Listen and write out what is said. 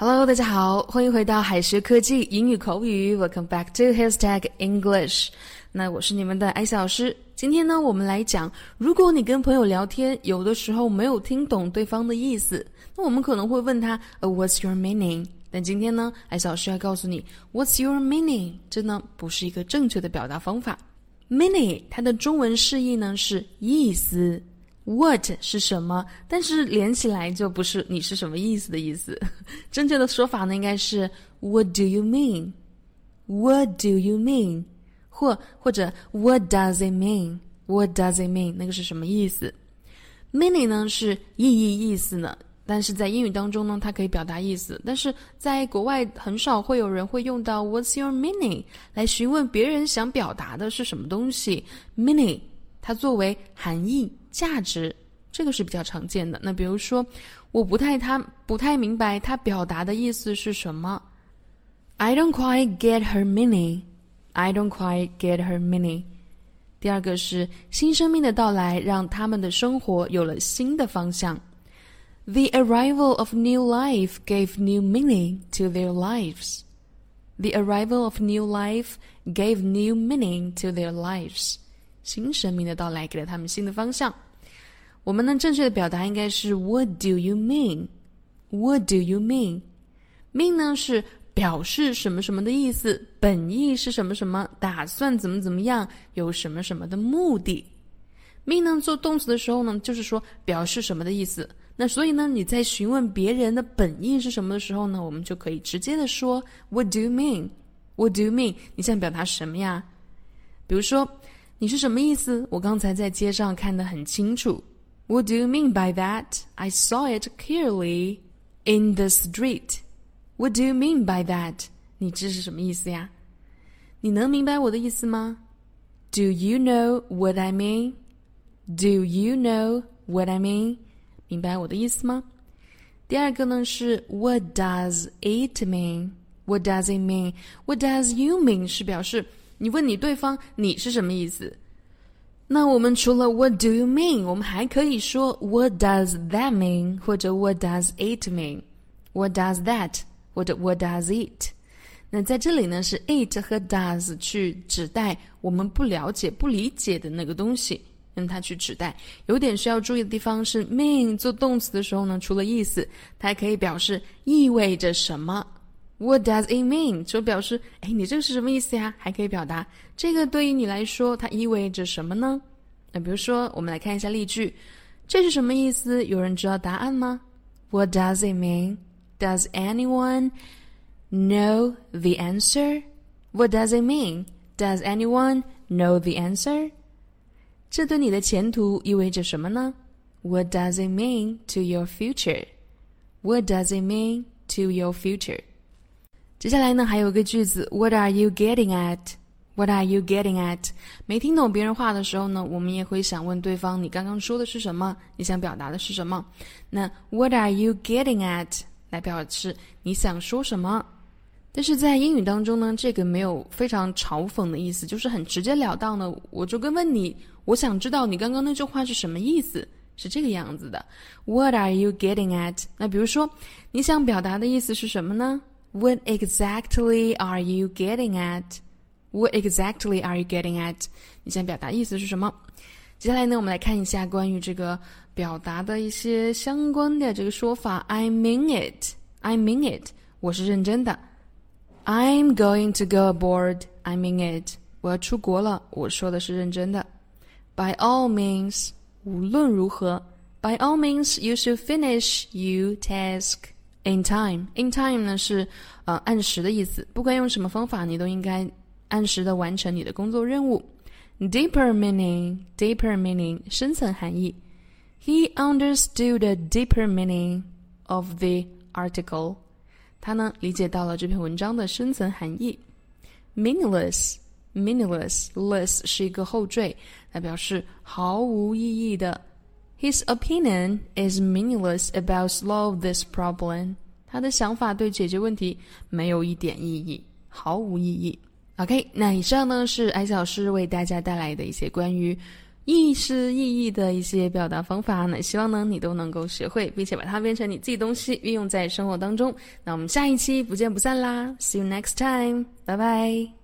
Hello，大家好，欢迎回到海学科技英语口语。Welcome back to Hashtag English。那我是你们的艾小老师。今天呢，我们来讲，如果你跟朋友聊天，有的时候没有听懂对方的意思，那我们可能会问他，What's your meaning？但今天呢，艾小老师要告诉你，What's your meaning？这呢不是一个正确的表达方法。Meaning 它的中文释义呢是意思。What 是什么？但是连起来就不是你是什么意思的意思。正确的说法呢，应该是 What do you mean？What do you mean？或或者 What does it mean？What does it mean？那个是什么意思？Meaning 呢是意义意思呢，但是在英语当中呢，它可以表达意思，但是在国外很少会有人会用到 What's your meaning 来询问别人想表达的是什么东西。Meaning 它作为含义。价值，这个是比较常见的。那比如说，我不太他不太明白他表达的意思是什么。I don't quite get her meaning. I don't quite get her meaning. 第二个是新生命的到来，让他们的生活有了新的方向。The arrival of new life gave new meaning to their lives. The arrival of new life gave new meaning to their lives. 新生命的到来给了他们新的方向。 我们呢，正确的表达应该是 What do you mean? What do you mean? Mean 呢是表示什么什么的意思，本意是什么什么，打算怎么怎么样，有什么什么的目的。Mean 呢做动词的时候呢，就是说表示什么的意思。那所以呢，你在询问别人的本意是什么的时候呢，我们就可以直接的说 What do you mean? What do you mean? 你想表达什么呀？比如说。你是什么意思？我刚才在街上看得很清楚。What do you mean by that? I saw it clearly in the street. What do you mean by that? 你这是什么意思呀？你能明白我的意思吗？Do you know what I mean? Do you know what I mean? 明白我的意思吗？第二个呢是 What does it mean? What does it mean? What does you mean? 是表示你问你对方你是什么意思？ 那我们除了 What do you mean？我们还可以说 What does that mean？或者 What does it mean？What does that？或者 What does it？那在这里呢，是 it 和 does 去指代我们不了解、不理解的那个东西，用它去指代。有点需要注意的地方是，mean 做动词的时候呢，除了意思，它还可以表示意味着什么。What does it mean？就表示，哎，你这个是什么意思呀？还可以表达这个对于你来说，它意味着什么呢？那比如说，我们来看一下例句，这是什么意思？有人知道答案吗？What does it mean？Does anyone know the answer？What does it mean？Does anyone know the answer？这对你的前途意味着什么呢？What does it mean to your future？What does it mean to your future？接下来呢，还有个句子，What are you getting at？What are you getting at？没听懂别人话的时候呢，我们也会想问对方，你刚刚说的是什么？你想表达的是什么？那 What are you getting at？来表示你想说什么？但是在英语当中呢，这个没有非常嘲讽的意思，就是很直截了当的，我就跟问你，我想知道你刚刚那句话是什么意思，是这个样子的。What are you getting at？那比如说，你想表达的意思是什么呢 ？What exactly are you getting at? What exactly are you getting at? 你想表达意思是什么？接下来呢，我们来看一下关于这个表达的一些相关的这个说法。I mean it. I mean it. 我是认真的。I'm going to go abroad. I mean it. 我要出国了。我说的是认真的。By all means. 无论如何。By all means, you should finish your task. In time, in time 呢是呃按时的意思。不管用什么方法，你都应该按时的完成你的工作任务。Deeper meaning, deeper meaning 深层含义。He understood the deeper meaning of the article。他呢理解到了这篇文章的深层含义。Meaningless, meaningless, less 是一个后缀，来表示毫无意义的。His opinion is meaningless about solve this problem. 他的想法对解决问题没有一点意义，毫无意义。OK，那以上呢是艾小老师为大家带来的一些关于意诗意义的一些表达方法。那希望呢你都能够学会，并且把它变成你自己东西，运用在生活当中。那我们下一期不见不散啦！See you next time，拜拜。